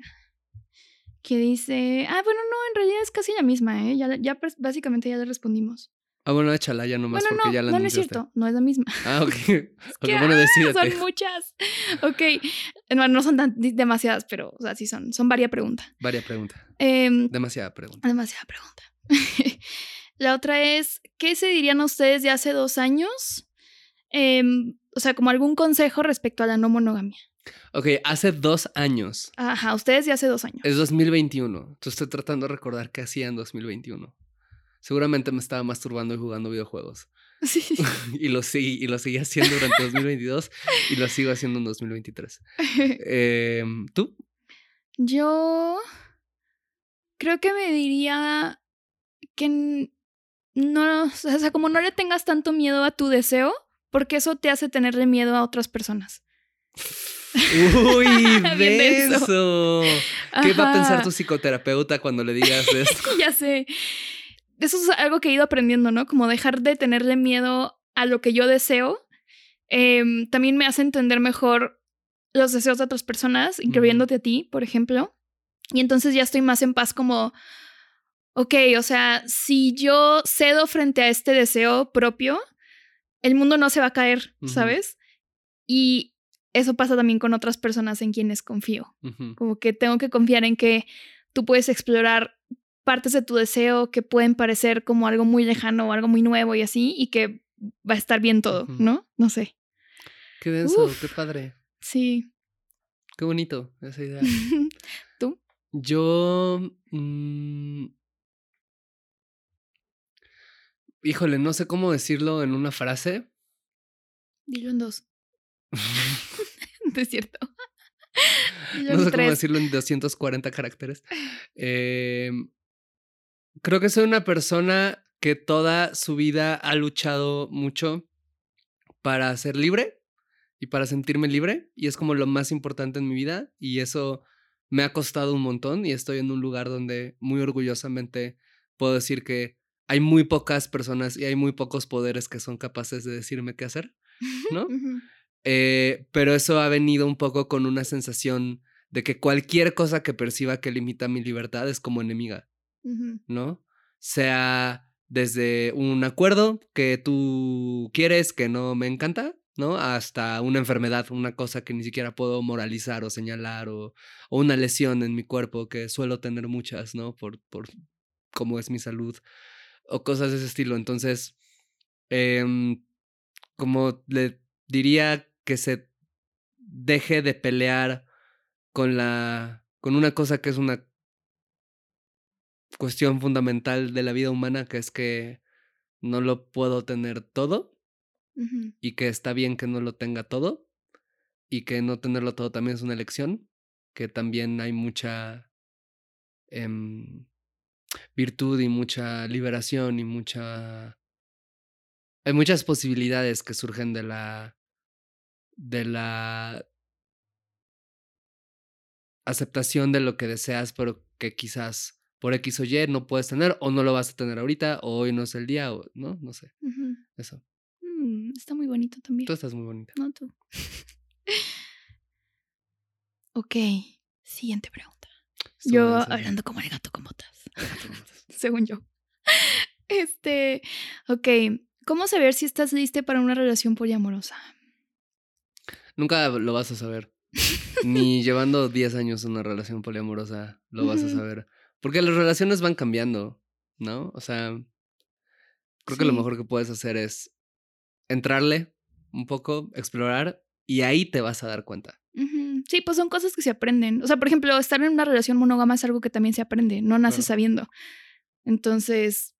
Que dice, ah, bueno, no, en realidad es casi la misma, ¿eh? Ya, ya pres- básicamente ya le respondimos. Ah, bueno, échala ya nomás bueno, porque no, ya la no, no es cierto, no es la misma. Ah, ok. Ok, que, bueno, decídete. Son muchas. Ok, no, no son tan demasiadas, pero, o sea, sí son, son varias preguntas. Varia pregunta. Em, Demasiada pregunta. demasiada pregunta. la otra es, ¿qué se dirían ustedes de hace dos años? Em, o sea, como algún consejo respecto a la no monogamia. Ok, hace dos años. Ajá, ustedes de hace dos años. Es 2021. Entonces estoy tratando de recordar qué hacía en 2021. Seguramente me estaba masturbando y jugando videojuegos. Sí. y lo, seguí, y lo seguí haciendo durante 2022 y lo sigo haciendo en 2023. Em, ¿Tú? Yo creo que me diría que no, o sea, como no le tengas tanto miedo a tu deseo, porque eso te hace tenerle miedo a otras personas. Uy, denso. ¿Qué va a pensar tu psicoterapeuta cuando le digas esto? ya sé. Eso es algo que he ido aprendiendo, ¿no? Como dejar de tenerle miedo a lo que yo deseo. Em, también me hace entender mejor los deseos de otras personas, incluyéndote a ti, por ejemplo. Y entonces ya estoy más en paz como, ok, o sea, si yo cedo frente a este deseo propio, el mundo no se va a caer. ¿sabes? Y eso pasa también con otras personas en quienes confío. Como que tengo que confiar en que tú puedes explorar partes de tu deseo que pueden parecer como algo muy lejano o algo muy nuevo y así, y que va a estar bien todo. ¿no? No sé. Qué denso, Uf. qué padre. Sí. Qué bonito esa idea. ¿Tú? Yo. mm, híjole, no sé cómo decirlo en una frase. Dilo en dos. Es cierto. No sé cómo decirlo en 240 caracteres. Eh, creo que soy una persona que toda su vida ha luchado mucho para ser libre y para sentirme libre. Y es como lo más importante en mi vida. Y eso me ha costado un montón. Y estoy en un lugar donde muy orgullosamente puedo decir que hay muy pocas personas y hay muy pocos poderes que son capaces de decirme qué hacer. ¿no? Eh, pero eso ha venido un poco con una sensación de que cualquier cosa que perciba que limita mi libertad es como enemiga, ¿no? Sea desde un acuerdo que tú quieres que no me encanta, ¿no? Hasta una enfermedad, una cosa que ni siquiera puedo moralizar o señalar, o, o una lesión en mi cuerpo, que suelo tener muchas, ¿no? Por, por cómo es mi salud, o cosas de ese estilo. Entonces, em, como le diría que se deje de pelear con la con una cosa que es una cuestión fundamental de la vida humana, que es que no lo puedo tener todo y que está bien que no lo tenga todo y que no tenerlo todo también es una elección, que también hay mucha em, virtud y mucha liberación y mucha... Hay muchas posibilidades que surgen de la... de la aceptación de lo que deseas, pero que quizás por X o Y no puedes tener o no lo vas a tener ahorita o hoy no es el día o no, no sé, eso. Mm, está muy bonito también. Tú estás muy bonita. No tú. ok, siguiente pregunta. Yo hablando como el gato con botas, según yo. Este, ok, ¿cómo saber si estás lista para una relación poliamorosa? Nunca lo vas a saber. Ni llevando 10 años una relación poliamorosa lo vas a saber. Porque las relaciones van cambiando, ¿no? O sea, creo que lo mejor que puedes hacer es entrarle un poco, explorar y ahí te vas a dar cuenta. Sí, pues son cosas que se aprenden. O sea, por ejemplo, estar en una relación monógama es algo que también se aprende, no naces Claro. sabiendo. Entonces,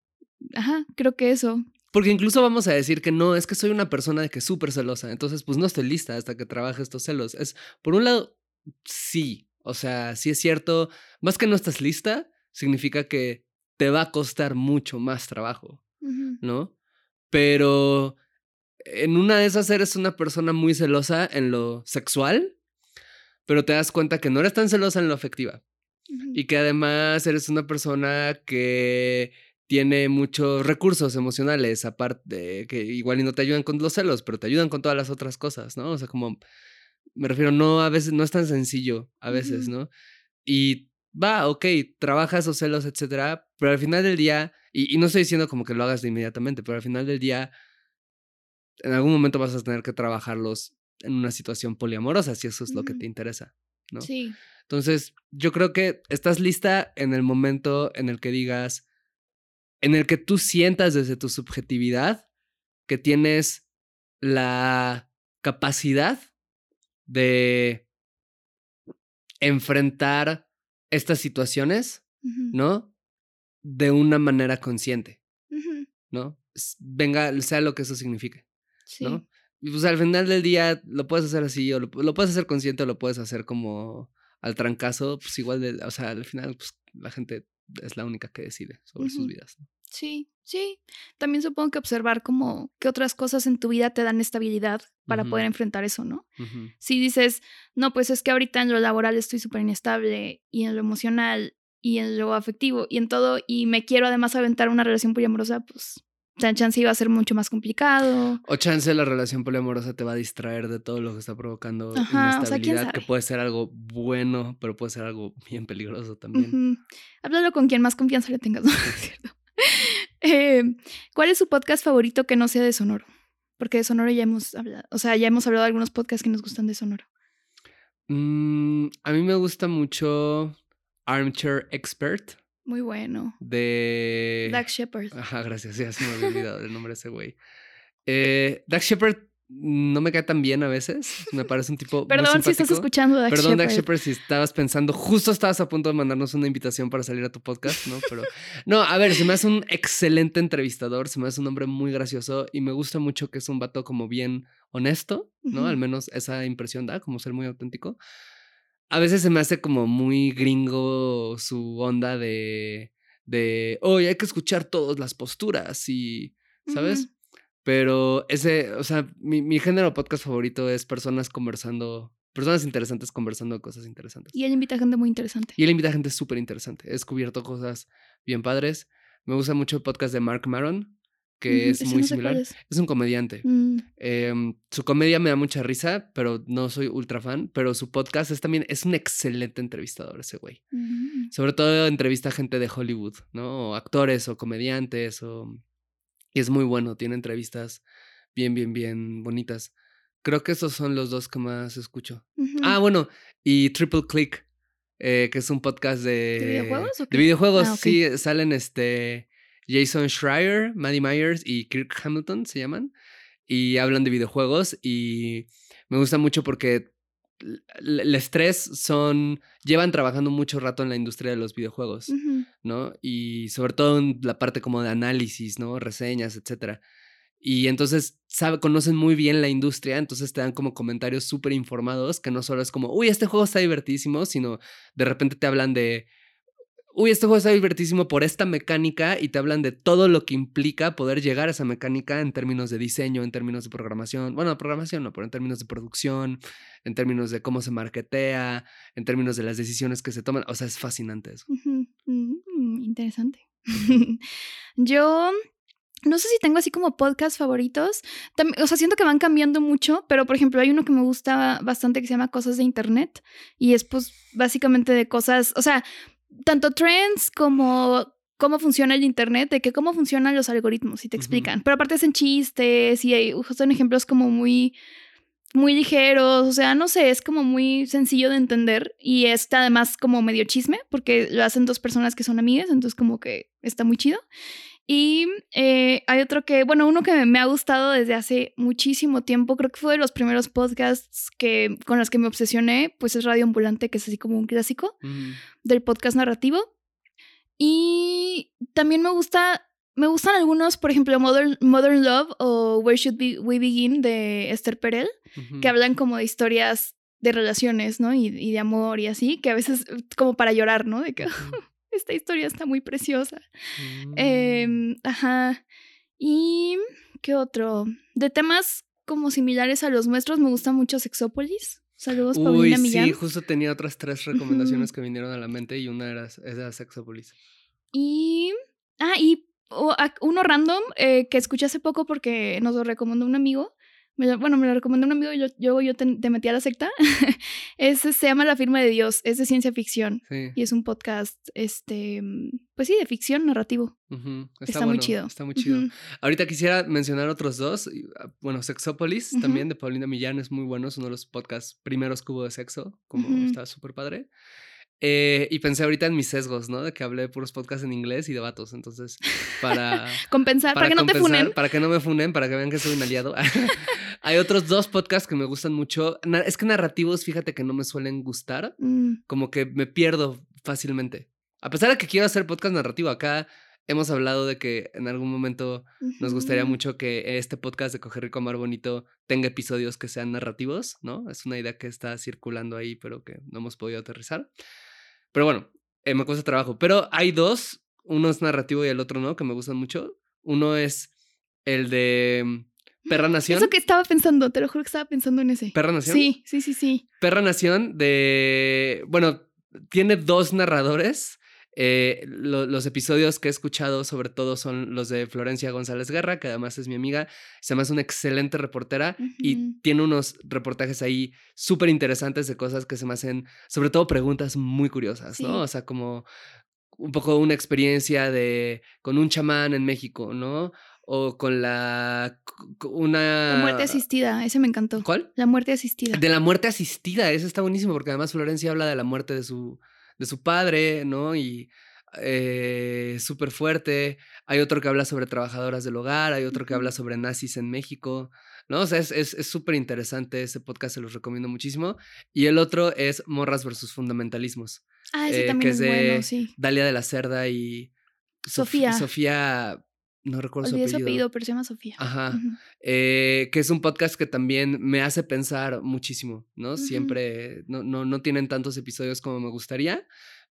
ajá, creo que eso. Porque incluso vamos a decir que no, es que soy una persona de que es súper celosa, entonces pues no estoy lista hasta que trabaje estos celos. Es, por un lado, sí, o sea, sí es cierto, más que no estás lista, significa que te va a costar mucho más trabajo. ¿no? Pero en una de esas eres una persona muy celosa en lo sexual, pero te das cuenta que no eres tan celosa en lo afectiva. Y que además eres una persona que tiene muchos recursos emocionales, aparte que igual y no te ayudan con los celos, pero te ayudan con todas las otras cosas, ¿no? O sea, como me refiero, no a veces, no es tan sencillo a veces. ¿no? Y va, ok, trabaja esos celos, etcétera, pero al final del día, y, y no estoy diciendo como que lo hagas de inmediatamente, pero al final del día, en algún momento vas a tener que trabajarlos en una situación poliamorosa, si eso es lo que te interesa, ¿no? Sí. Entonces, yo creo que estás lista en el momento en el que digas, en el que tú sientas desde tu subjetividad que tienes la capacidad de enfrentar estas situaciones. ¿no? De una manera consciente. ¿no? Venga, sea lo que eso signifique. Sí. ¿no? Y pues al final del día lo puedes hacer así, o lo, lo puedes hacer consciente, o lo puedes hacer como al trancazo, pues igual, de, o sea, al final, pues la gente es la única que decide sobre sus vidas. ¿no? Sí, sí. También supongo que observar como qué otras cosas en tu vida te dan estabilidad para poder enfrentar eso, ¿no? Si dices, no, pues es que ahorita en lo laboral estoy súper inestable y en lo emocional y en lo afectivo y en todo y me quiero además aventar una relación poliamorosa, pues tan chance iba a ser mucho más complicado. O chance la relación poliamorosa te va a distraer de todo lo que está provocando Ajá, o sea, quién inestabilidad, que puede ser algo bueno, pero puede ser algo bien peligroso también. Ujú. Háblalo con quien más confianza le tengas, ¿no? Es cierto. Eh, ¿Cuál es su podcast favorito que no sea de Sonoro? Porque de Sonoro ya hemos hablado, o sea, ya hemos hablado de algunos podcasts que nos gustan de Sonoro. Mm, a mí me gusta mucho Armchair Expert Muy bueno. de... Dax Shepard. Ajá, gracias. Ya se me había olvidado el nombre de ese güey. Eh, Dax Shepard no me cae tan bien a veces. Me parece un tipo. muy Perdón si estás escuchando Dax Perdón, Dax Shepard. Si estabas pensando, justo estabas a punto de mandarnos una invitación para salir a tu podcast, ¿no? Pero. No, a ver, se me hace un excelente entrevistador, se me hace un hombre muy gracioso y me gusta mucho que es un vato como bien honesto, ¿no? Al menos esa impresión da, como ser muy auténtico. A veces se me hace como muy gringo su onda de. de. Oye, hay que escuchar todas las posturas y. ¿Sabes? Ujú. Pero ese, o sea, mi, mi género podcast favorito es personas conversando, personas interesantes conversando cosas interesantes. Y él invita gente muy interesante. Y él invita a gente súper interesante. He descubierto cosas bien padres. Me gusta mucho el podcast de Mark Maron, que es muy no similar. es. Es un comediante. Mm, Em, su comedia me da mucha risa, pero no soy ultra fan. Pero su podcast es también, es un excelente entrevistador ese güey. mm. Sobre todo entrevista a gente de Hollywood, ¿no? O actores o comediantes o... Y es muy bueno, tiene entrevistas bien, bien, bien bonitas. Creo que esos son los dos que más escucho. Ah, bueno, y Triple Click, eh, que es un podcast de... videojuegos o De qué? videojuegos, Ah, sí, salen este... Jason Schreier, Maddie Myers y Kirk Hamilton se llaman. Y hablan de videojuegos y me gusta mucho porque el estrés son, llevan trabajando mucho rato en la industria de los videojuegos, ¿no? Y sobre todo en la parte como de análisis, ¿no? Reseñas, etcétera. Y entonces sabe, conocen muy bien la industria, entonces te dan como comentarios súper informados, que no solo es como, uy, este juego está divertísimo, sino de repente te hablan de, uy, este juego está divertísimo por esta mecánica y te hablan de todo lo que implica poder llegar a esa mecánica en términos de diseño, en términos de programación, bueno, programación no, pero en términos de producción, en términos de cómo se marketea, en términos de las decisiones que se toman, o sea, es fascinante eso. Mm, interesante. Yo no sé si tengo así como podcast favoritos. o sea, siento que van cambiando mucho, pero por ejemplo, hay uno que me gusta bastante que se llama Cosas de Internet. Y es pues básicamente de cosas, o sea, tanto trends como cómo funciona el Internet, de que cómo funcionan los algoritmos y te explican. Pero aparte hacen chistes y hay, son ejemplos como muy, muy ligeros. O sea, no sé, es como muy sencillo de entender. Y está además como medio chisme, porque lo hacen dos personas que son amigas, entonces como que está muy chido. Y eh, hay otro que, bueno, uno que me ha gustado desde hace muchísimo tiempo, creo que fue de los primeros podcasts que, con los que me obsesioné, pues es Radio Ambulante, que es así como un clásico del podcast narrativo. Y también me gusta, me gustan algunos, por ejemplo, Modern, Modern Love o Where Should We Begin de Esther Perel, que hablan como de historias de relaciones, ¿no? Y, y, de amor y así, que a veces como para llorar, ¿no? De que esta historia está muy preciosa. Mm. Em, ajá. ¿Y qué otro? De temas como similares a los nuestros, me gusta mucho Sexópolis. Saludos, Uy, Paulina Millán. Sí, justo tenía otras tres recomendaciones que vinieron a la mente y una era, era Sexópolis. Y. Ah, y uno random eh, que escuché hace poco porque nos lo recomendó un amigo bueno, me lo recomendó un amigo y yo, yo, te, metí a la secta. Ese se llama La firma de Dios, es de ciencia ficción. Y es un podcast, este, pues sí, de ficción narrativo. está, muy chido. Está muy chido. Ahorita quisiera mencionar otros dos. Ah, bueno, Sexópolis, también de Paulina Millán, es muy bueno, es uno de los podcasts primeros que hubo de sexo, como está súper padre. Eh, y pensé ahorita en mis sesgos, ¿no? De que hablé de puros podcasts en inglés y de vatos. Entonces, para. compensar, para, que no te funen. Para que no me funen, para que vean que soy un aliado. Hay otros dos podcasts que me gustan mucho. Es que narrativos, fíjate que no me suelen gustar. Mm. Como que me pierdo fácilmente. A pesar de que quiero hacer podcast narrativo, acá hemos hablado de que en algún momento nos gustaría mucho que este podcast de Coger Rico Amar Bonito tenga episodios que sean narrativos, ¿no? Es una idea que está circulando ahí, pero que no hemos podido aterrizar. Pero bueno, eh, me cuesta trabajo. Pero hay dos, uno es narrativo y el otro no, que me gustan mucho. Uno es el de mm, Perra Nación. Eso que estaba pensando, te lo juro que estaba pensando en ese. ¿Perra Nación? Sí, sí, sí, sí. Perra Nación de... Bueno, tiene dos narradores. Eh, los episodios que he escuchado sobre todo son los de Florencia González Guerra, que además es mi amiga, se hace una excelente reportera y tiene unos reportajes ahí súper interesantes de cosas que se me hacen, sobre todo preguntas muy curiosas, ¿no? O sea, como un poco una experiencia de con un chamán en México, ¿no? O con la una la muerte asistida, ese me encantó. ¿Cuál? La muerte asistida. De la muerte asistida, ese está buenísimo porque además Florencia habla de la muerte de su de su padre, ¿no? Y eh, súper fuerte. Hay otro que habla sobre trabajadoras del hogar, hay otro que habla sobre nazis en México, ¿no? O sea, es súper interesante ese podcast, se los recomiendo muchísimo. Y el otro es Morras versus Fundamentalismos. Ah, ese eh, también es bueno, sí. Dalia de la Cerda y Sofía. Sofía no recuerdo su apellido. su apellido, pero se llama Sofía. Ajá. Eh, que es un podcast que también me hace pensar muchísimo, ¿no? Siempre, no, no, no tienen tantos episodios como me gustaría,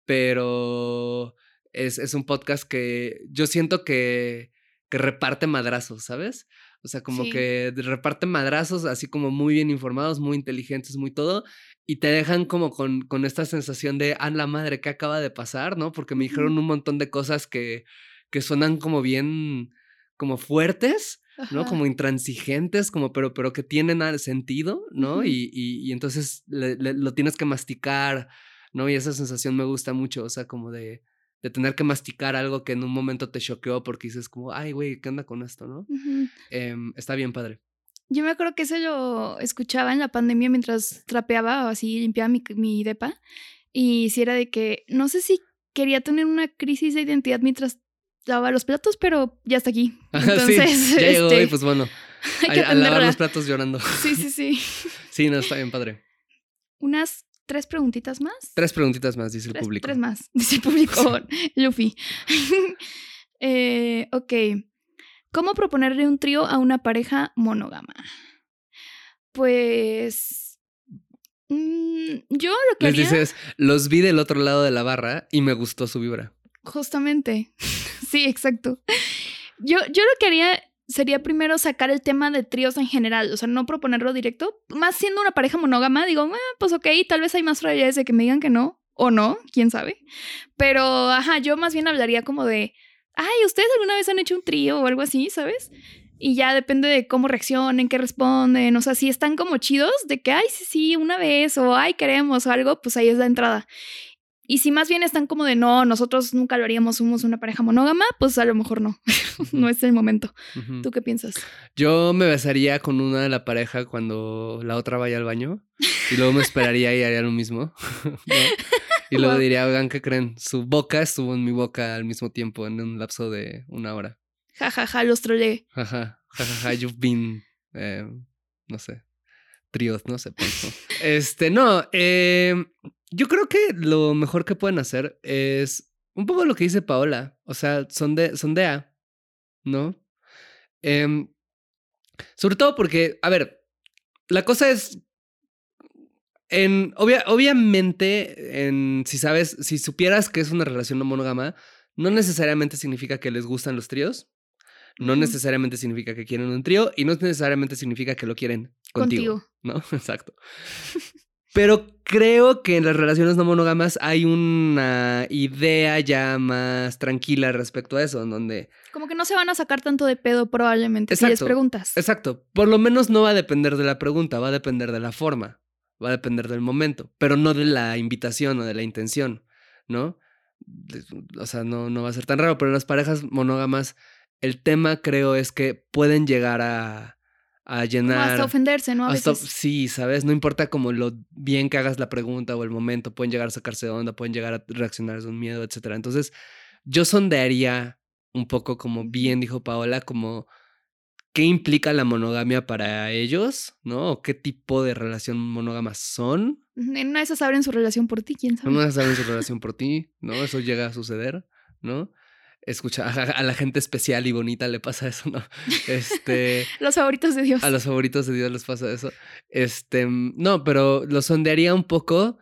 pero es, es un podcast que yo siento que, que reparte madrazos, ¿sabes? O sea, como que reparte madrazos así como muy bien informados, muy inteligentes, muy todo. Y te dejan como con, con esta sensación de, ah, la madre, ¿qué acaba de pasar? ¿No? Porque me dijeron un montón de cosas que, que suenan como bien, como fuertes, ¿no? Como intransigentes, como, pero, pero que tienen sentido, ¿no? y, y, entonces lo tienes que masticar, ¿no? Y esa sensación me gusta mucho, o sea, como de, de tener que masticar algo que en un momento te choqueó porque dices como, ay, güey, ¿qué onda con esto, no? Em, está bien padre. Yo me acuerdo que eso lo escuchaba en la pandemia mientras trapeaba o así, limpiaba mi, mi depa. Y si era de que, no sé si quería tener una crisis de identidad mientras lava los platos, pero ya está aquí. Entonces, sí, ya llegó este, y pues bueno, hay que a, a lavar los platos llorando. Sí, sí, sí. Sí, no, está bien padre. Unas tres preguntitas más. Tres preguntitas más, dice el Tres, público. tres más. Dice el público Luffy. Eh, ok. ¿Cómo proponerle un trío a una pareja monógama? Pues. mm, yo lo que Les haría. dices, los vi del otro lado de la barra y me gustó su vibra. Justamente. sí, exacto. Yo, yo lo que haría sería primero sacar el tema de tríos en general, o sea, no proponerlo directo. Más siendo una pareja monógama, digo, ah, pues ok, tal vez hay más probabilidades de que me digan que no, o no, quién sabe. Pero, ajá, yo más bien hablaría como de, ay, ¿ustedes alguna vez han hecho un trío o algo así, sabes? Y ya depende de cómo reaccionen, qué responden, o sea, si están como chidos de que, ay, sí, sí, una vez, o ay, queremos, o algo, pues ahí es la entrada. Y si más bien están como de no, nosotros nunca lo haríamos, somos una pareja monógama, pues a lo mejor no. no es el momento. ¿Tú qué piensas? Yo me besaría con una de la pareja cuando la otra vaya al baño y luego me esperaría y haría lo mismo. ¿no? Y luego Wow. diría, oigan, ¿qué creen? Su boca estuvo en mi boca al mismo tiempo en un lapso de una hora. Ja, ja, ja, los troleé. Jaja, jajaja, you've been, eh, no sé, tríos, no sé. pues, ¿no? Este, no, eh, yo creo que lo mejor que pueden hacer es un poco lo que dice Paola, o sea, sonde, sondea, ¿no? Em, sobre todo porque, a ver, la cosa es, en, obvia- obviamente, en, si sabes, si supieras que es una relación no monógama, no necesariamente significa que les gustan los tríos. No necesariamente significa que quieren un trío y no necesariamente significa que lo quieren contigo. Contigo. ¿No? Exacto. Pero creo que en las relaciones no monógamas hay una idea ya más tranquila respecto a eso, en donde, Como que no se van a sacar tanto de pedo probablemente si les Exacto. preguntas. exacto, por lo menos no va a depender de la pregunta, va a depender de la forma, va a depender del momento, pero no de la invitación o de la intención, ¿no? O sea, no, no va a ser tan raro, pero en las parejas monógamas el tema creo es que pueden llegar a, a llenar... hasta ofenderse, ¿no? A Hasta- veces. sí, ¿sabes? No importa como lo bien que hagas la pregunta o el momento, pueden llegar a sacarse de onda, pueden llegar a reaccionar de un miedo, etcétera. Entonces, yo sondearía un poco como bien dijo Paola, como qué implica la monogamia para ellos, ¿no? O qué tipo de relación monógama son. En una de esas abren su relación por ti, quién sabe. No saben su relación por ti, ¿no? Eso llega a suceder, ¿no? Escucha, a, la gente especial y bonita le pasa eso, ¿no? Este. Los favoritos de Dios. A los favoritos de Dios les pasa eso. Este, mm, no, pero lo sondearía un poco.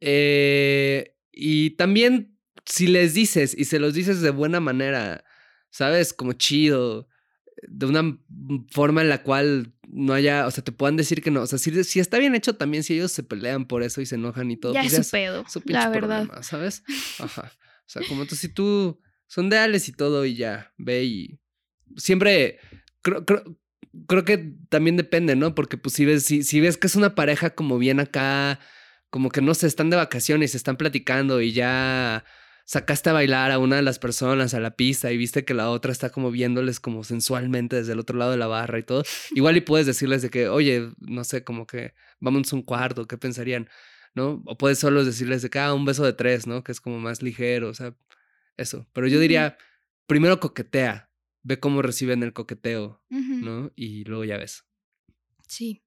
eh, y también, si les dices y se los dices de buena manera, ¿sabes? Como chido, de una forma en la cual no haya, o sea, te puedan decir que no. O sea, si, si está bien hecho también, si ellos se pelean por eso y se enojan y todo, ya pues es su pedo, su pinche la verdad. problema, ¿sabes? Ajá. O sea, como tú, si tú sondeales y todo y ya, ve y siempre creo, creo, creo que también depende, ¿no? Porque pues si ves, si, si ves que es una pareja como bien acá, como que no sé, están de vacaciones, están platicando y ya sacaste a bailar a una de las personas a la pista y viste que la otra está como viéndoles como sensualmente desde el otro lado de la barra y todo, igual y puedes decirles de que, oye, no sé, como que vamos a un cuarto, ¿qué pensarían? ¿No? O puedes solo decirles de que, ah, un beso de tres, ¿no? Que es como más ligero, o sea, eso. Pero yo diría, primero coquetea, ve cómo reciben el coqueteo. ¿no? Y luego ya ves. Sí.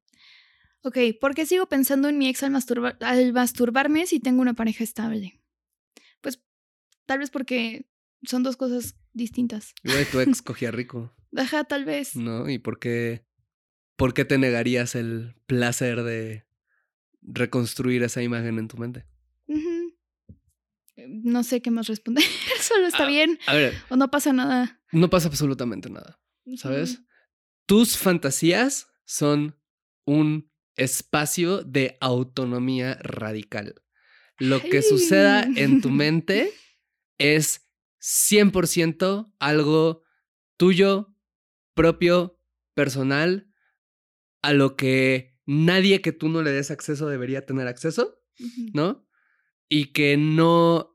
Ok, ¿por qué sigo pensando en mi ex al, masturba- al masturbarme si tengo una pareja estable? Pues tal vez porque son dos cosas distintas. Igual tu ex cogía rico, Ajá, tal vez. ¿no? ¿Y por qué, por qué te negarías el placer de reconstruir esa imagen en tu mente? No sé qué más responder. Solo está Ah, bien A ver, o no pasa nada. no pasa absolutamente nada, ¿sabes? Tus fantasías son un espacio de autonomía radical. Lo que suceda en tu mente es 100% algo tuyo, propio, personal, a lo que nadie que tú no le des acceso debería tener acceso. ¿no? Y que no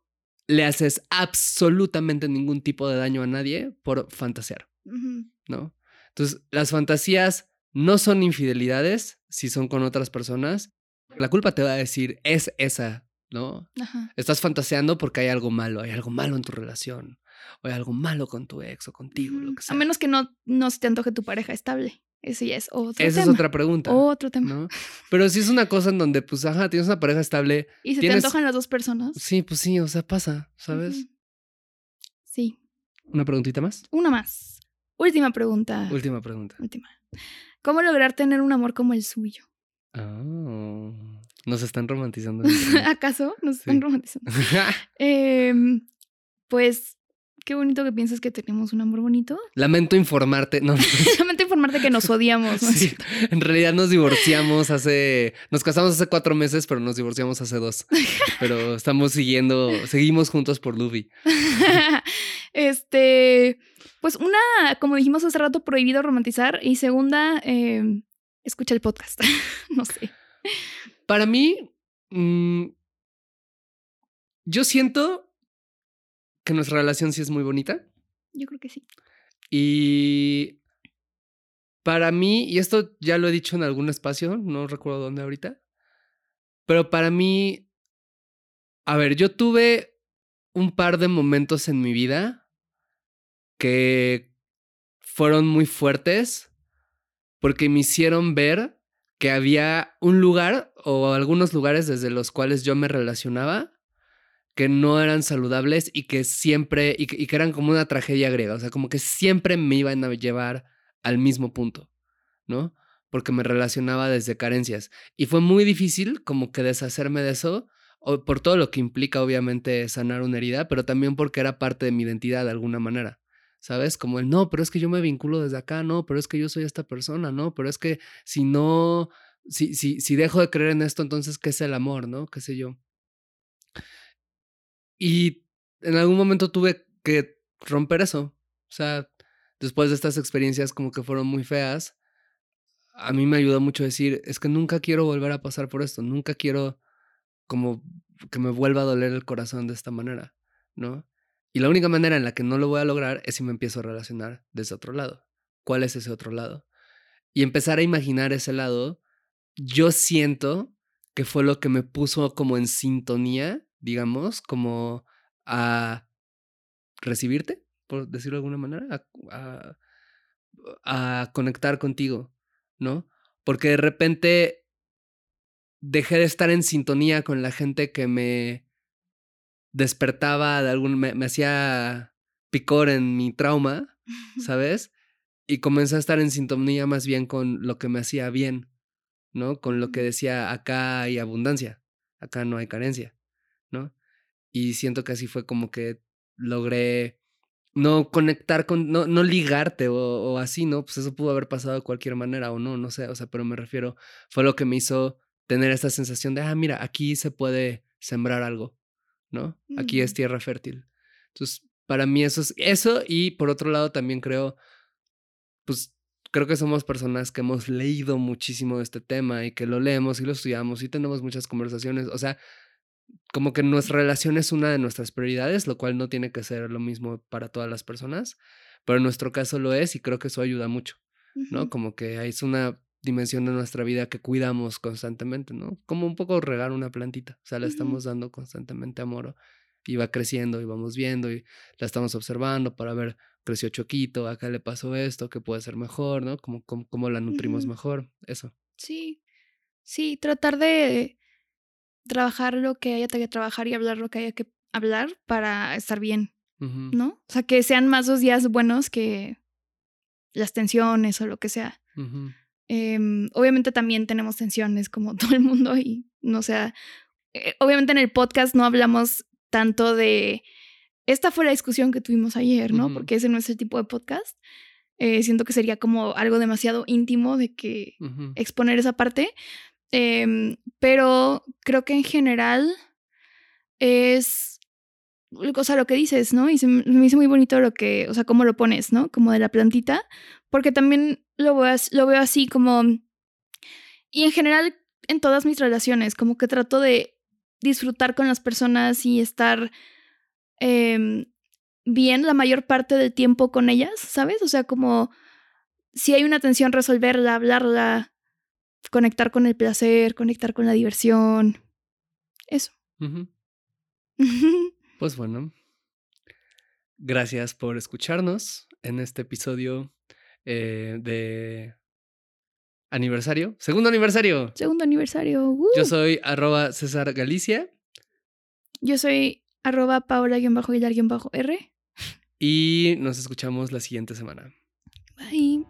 le haces absolutamente ningún tipo de daño a nadie por fantasear. ¿no? Entonces, las fantasías no son infidelidades si son con otras personas. La culpa te va a decir, es esa, ¿no? Ajá. Estás fantaseando porque hay algo malo, hay algo malo en tu relación. o hay algo malo con tu ex o contigo, lo que sea. A menos que no, no se te antoje tu pareja estable. Ese ya es otro Esa tema. es otra pregunta. Otro tema. ¿no? Pero si es una cosa en donde, pues, ajá, tienes una pareja estable. Y se Tienes- te antojan las dos personas. Sí, pues sí, o sea, pasa, ¿sabes? Sí. Una preguntita más. Una más. Última pregunta. Última pregunta. Última. ¿Cómo lograr tener un amor como el suyo? Oh, nos están romantizando. ¿Acaso nos Sí. están romantizando? Em, pues, qué bonito que piensas que tenemos un amor bonito. Lamento informarte. No, Solamente informarte que nos odiamos. ¿no? sí, en realidad nos divorciamos hace. Nos casamos hace cuatro meses, pero nos divorciamos hace dos. Pero estamos siguiendo, seguimos juntos por Luby. este, pues una, como dijimos hace rato, prohibido romantizar. Y segunda, em, escucha el podcast. no sé. Para mí, mm, yo siento que nuestra relación sí es muy bonita. Yo creo que sí. Y para mí, y esto ya lo he dicho en algún espacio, no recuerdo dónde ahorita, pero para mí, a ver, yo tuve un par de momentos en mi vida que fueron muy fuertes porque me hicieron ver que había un lugar o algunos lugares desde los cuales yo me relacionaba que no eran saludables y que siempre, y que, eran como una tragedia griega, o sea, como que siempre me iban a llevar al mismo punto, ¿no? Porque me relacionaba desde carencias. Y fue muy difícil como que deshacerme de eso, por todo lo que implica obviamente sanar una herida, pero también porque era parte de mi identidad de alguna manera. ¿Sabes? Como el no, pero es que yo me vinculo desde acá, no, pero es que yo soy esta persona, no, pero es que si no, si, si, si dejo de creer en esto, entonces, ¿qué es el amor, no? ¿Qué sé yo? Y en algún momento tuve que romper eso. O sea, después de estas experiencias como que fueron muy feas, a mí me ayudó mucho decir, es que nunca quiero volver a pasar por esto, nunca quiero como que me vuelva a doler el corazón de esta manera, ¿no? Y la única manera en la que no lo voy a lograr es si me empiezo a relacionar desde otro lado. ¿Cuál es ese otro lado? Y empezar a imaginar ese lado, yo siento que fue lo que me puso como en sintonía, digamos, como a recibirte, por decirlo de alguna manera, a, a, a conectar contigo, ¿no? Porque de repente dejé de estar en sintonía con la gente que me despertaba de algún, me, me hacía picor en mi trauma, ¿sabes? Y comencé a estar en sintonía más bien con lo que me hacía bien, ¿no? Con lo que decía, acá hay abundancia, acá no hay carencia. Y siento que así fue como que logré no conectar con, no, no ligarte o, o, así, ¿no? Pues eso pudo haber pasado de cualquier manera o no, no sé, o sea, pero me refiero, fue lo que me hizo tener esta sensación de, ah, mira, aquí se puede sembrar algo, ¿no? Aquí es tierra fértil. Entonces, para mí eso es eso y por otro lado también creo, pues creo que somos personas que hemos leído muchísimo de este tema y que lo leemos y lo estudiamos y tenemos muchas conversaciones, o sea, como que nuestra relación es una de nuestras prioridades, lo cual no tiene que ser lo mismo para todas las personas, pero en nuestro caso lo es y creo que eso ayuda mucho, ¿no? Como que es una dimensión de nuestra vida que cuidamos constantemente, ¿no? Como un poco regar una plantita, o sea, le estamos dando constantemente amor y va creciendo y vamos viendo y la estamos observando para ver, creció choquito, acá le pasó esto, que puede ser mejor, ¿no? Como, como, como la nutrimos uh -huh. mejor, eso. Sí, sí, tratar de trabajar lo que haya que trabajar y hablar lo que haya que hablar para estar bien, uh -huh. ¿no? O sea, que sean más los días buenos que las tensiones o lo que sea. Uh -huh. eh, obviamente también tenemos tensiones como todo el mundo y no sea, eh, obviamente en el podcast no hablamos tanto de esta fue la discusión que tuvimos ayer, ¿no? Uh -huh. Porque ese no es el tipo de podcast. Eh, siento que sería como algo demasiado íntimo de que exponer esa parte. Eh, pero creo que en general es, o lo que dices, ¿no? Y se me hizo muy bonito lo que, o sea, cómo lo pones, ¿no? Como de la plantita, porque también lo veo, lo veo así como, y en general en todas mis relaciones, como que trato de disfrutar con las personas y estar eh, bien la mayor parte del tiempo con ellas, ¿sabes? O sea, como si hay una tensión, resolverla, hablarla, conectar con el placer, conectar con la diversión. Eso. Uh -huh. pues bueno. Gracias por escucharnos en este episodio eh, de aniversario. Segundo aniversario. Segundo aniversario. Yo ¡Woo! soy arroba César Galicia Yo soy arroba paola-guilar-r. y nos escuchamos la siguiente semana. Bye.